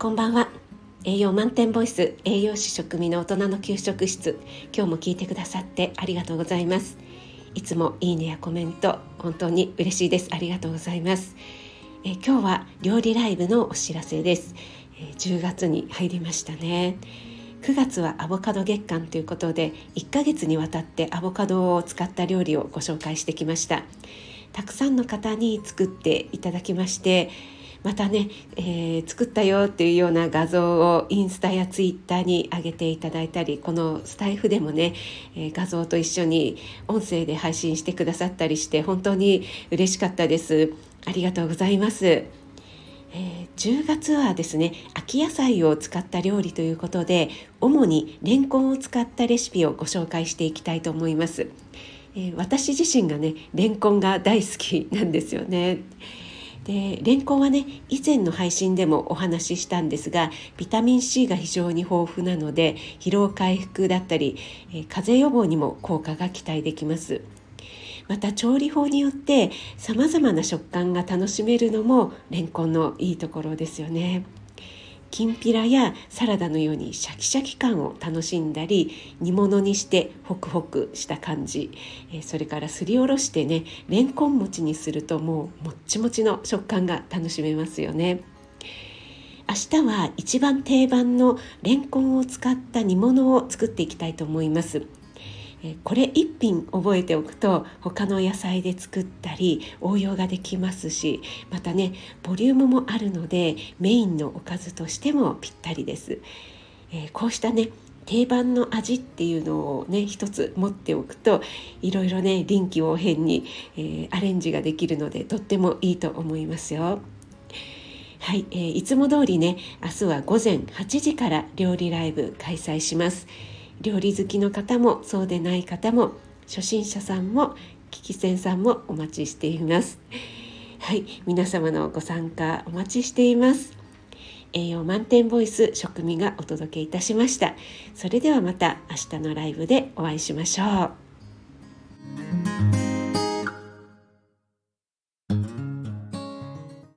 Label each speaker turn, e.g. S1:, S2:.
S1: こんばんは。栄養満点ボイス栄養士食味の大人の給食室。今日も聞いてくださってありがとうございます。いつもいいねやコメント本当に嬉しいです。ありがとうございます。え今日は料理ライブのお知らせです、え10月に入りましたね。9月はアボカド月間ということで1ヶ月にわたってアボカドを使った料理をご紹介してきました。たくさんの方に作っていただきましてまたね、えー、作ったよっていうような画像をインスタやツイッターに上げていただいたりこのスタイフでもね、えー、画像と一緒に音声で配信してくださったりして本当に嬉しかったです。ありがとうございます。えー、10月はですね秋野菜を使った料理ということで主にレンコンを使ったレシピをご紹介していきたいと思います、えー、私自身がねレンコンが大好きなんですよね。でレンコンはね以前の配信でもお話ししたんですがビタミン C が非常に豊富なので疲労回復だったり、え、風邪予防にも効果が期待できますまた調理法によってさまざまな食感が楽しめるのもレンコンのいいところですよね。きんぴらやサラダのようにシャキシャキ感を楽しんだり煮物にしてホクホクした感じ、えそれからすりおろしてねレンコン餅にするともうもっちもちの食感が楽しめますよね。明日は一番定番のレンコンを使った煮物を作っていきたいと思います。これ一品覚えておくと他の野菜で作ったり応用ができますしまたねボリュームもあるのでメインのおかずとしてもぴったりです。え、こうしたね定番の味っていうのをね一つ持っておくといろいろね臨機応変に、えー、アレンジができるのでとってもいいと思いますよ。はい、えー、いつも通りね明日は午前8時から料理ライブ開催します。料理好きの方もそうでない方も初心者さんも聞き戦さんもお待ちしています。はい皆様のご参加お待ちしています。栄養満点ボイス食味がお届けいたしました。それではまた明日のライブでお会いしましょう。